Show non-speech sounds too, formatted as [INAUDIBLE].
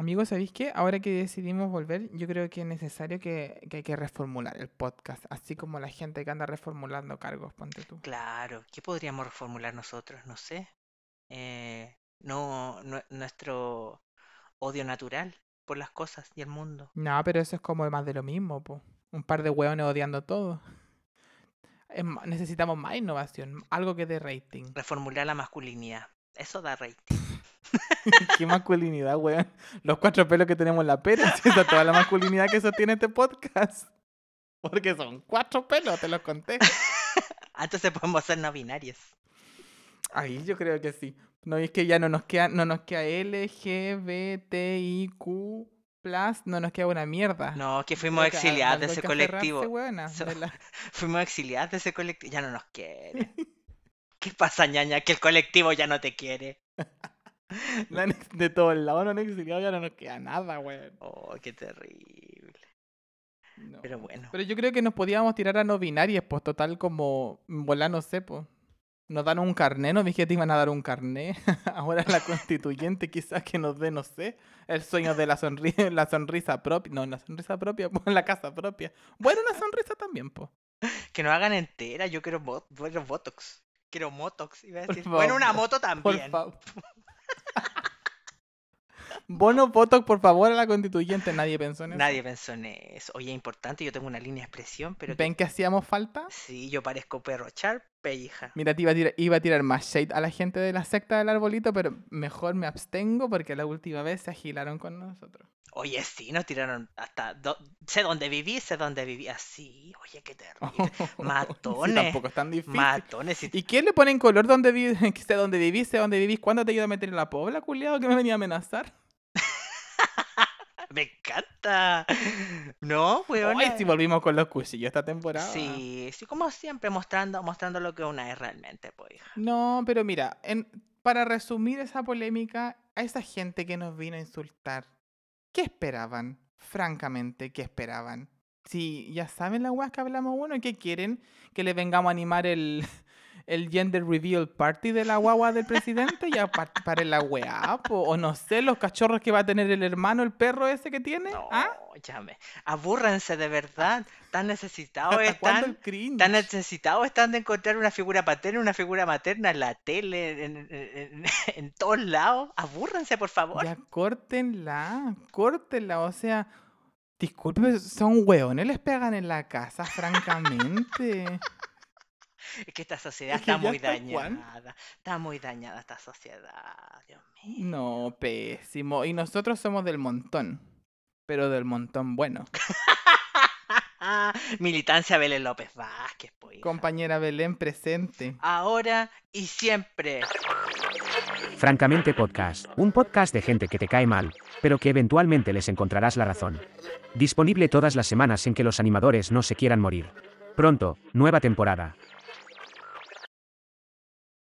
Amigos, ¿sabéis qué? Ahora que decidimos volver, yo creo que es necesario que, que hay que reformular el podcast, así como la gente que anda reformulando cargos, ponte tú. Claro, ¿qué podríamos reformular nosotros? No sé. Eh, no, nue- nuestro odio natural por las cosas y el mundo. No, pero eso es como más de lo mismo, po. Un par de hueones odiando todo. Es necesitamos más innovación, algo que dé rating. Reformular la masculinidad. Eso da rating. [LAUGHS] Qué masculinidad, weón. Los cuatro pelos que tenemos en la pera, [LAUGHS] esa toda la masculinidad que sostiene este podcast. Porque son cuatro pelos, te los conté. [LAUGHS] Ah, Entonces podemos ser no binarias. Ahí yo creo que sí. No es que ya no nos queda, no nos queda LGBTIQ plus, no nos queda una mierda. No, que fuimos exiliadas de ese colectivo. weona, So- de la- Fuimos exiliadas de ese colectivo. Ya no nos quiere. ¿Qué pasa, ñaña? Que el colectivo ya no te quiere. [LAUGHS] la de todos lados no han exiliado, ya no nos queda nada, weón. Oh, qué terrible. No. Pero bueno. Pero yo creo que nos podíamos tirar a no binarias, pues total como volar, no sé, pues. Nos dan un carné, nos dije que te iban a dar un carné. [LAUGHS] Ahora la constituyente quizás que nos dé, no sé, el sueño de la sonrisa, [LAUGHS] la sonrisa propia. No, la sonrisa propia, pues la casa propia. Bueno, una sonrisa también, pues. Que nos hagan entera. Yo quiero, bot- quiero Botox. Quiero Motox. Iba a decir. Bueno, una moto Por también. favor. Bono, voto, por favor, a la constituyente. Nadie pensó en eso. Nadie pensó en eso. Oye, importante, yo tengo una línea de expresión, pero ¿Ven que hacíamos falta? sí, yo parezco perro charpe, hija. Mira, te iba a, tirar, iba a tirar más shade a la gente de la secta del arbolito, pero mejor me abstengo porque la última vez se agilaron con nosotros. Oye, sí, nos tiraron hasta... do- Sé dónde viví, sé dónde viví. Así, oye, qué terrible. [LAUGHS] Sí, Matones. tampoco es tan difícil. Matones. y- ¿Y quién le pone en color donde vives? [LAUGHS] Que sé dónde vivís, sé dónde vivís. ¿Cuándo te iba a meter en la pobla, culiado, que me venía a amenazar? Me encanta. No, weón. Ay, si volvimos con los cuchillos esta temporada. Sí, sí, como siempre, mostrando, mostrando lo que una es realmente, pues, hija. No, pero mira, en- para resumir esa polémica, a esa gente que nos vino a insultar, ¿qué esperaban? Francamente, ¿qué esperaban? Si ya saben la weas que hablamos uno, ¿qué quieren? ¿Que le vengamos a animar el, el gender reveal party de la guagua del presidente? Ya pa- pare la weá, po, o no sé, los cachorros que va a tener el hermano, el perro ese que tiene. No, ¿Ah? ya me. Abúrranse de verdad. Tan necesitados ¿Hasta cuándo están. Tan necesitados están de encontrar una figura paterna, una figura materna en la tele, en, en- en- [LAUGHS] en todos lados. Abúrranse, por favor. Ya córtenla, córtenla, o sea, disculpe, son hueones, les pegan en la casa, francamente. Es que esta sociedad Es que está muy está Juan. dañada. Está muy dañada esta sociedad. Dios mío. No, pésimo. Y nosotros somos del montón, pero del montón bueno. [LAUGHS] Militancia Belén López Vázquez, pues. hija. Compañera Belén presente. Ahora y siempre. Francamente Podcast, un podcast de gente que te cae mal, pero que eventualmente les encontrarás la razón. Disponible todas las semanas en que los animadores no se quieran morir. Pronto, nueva temporada.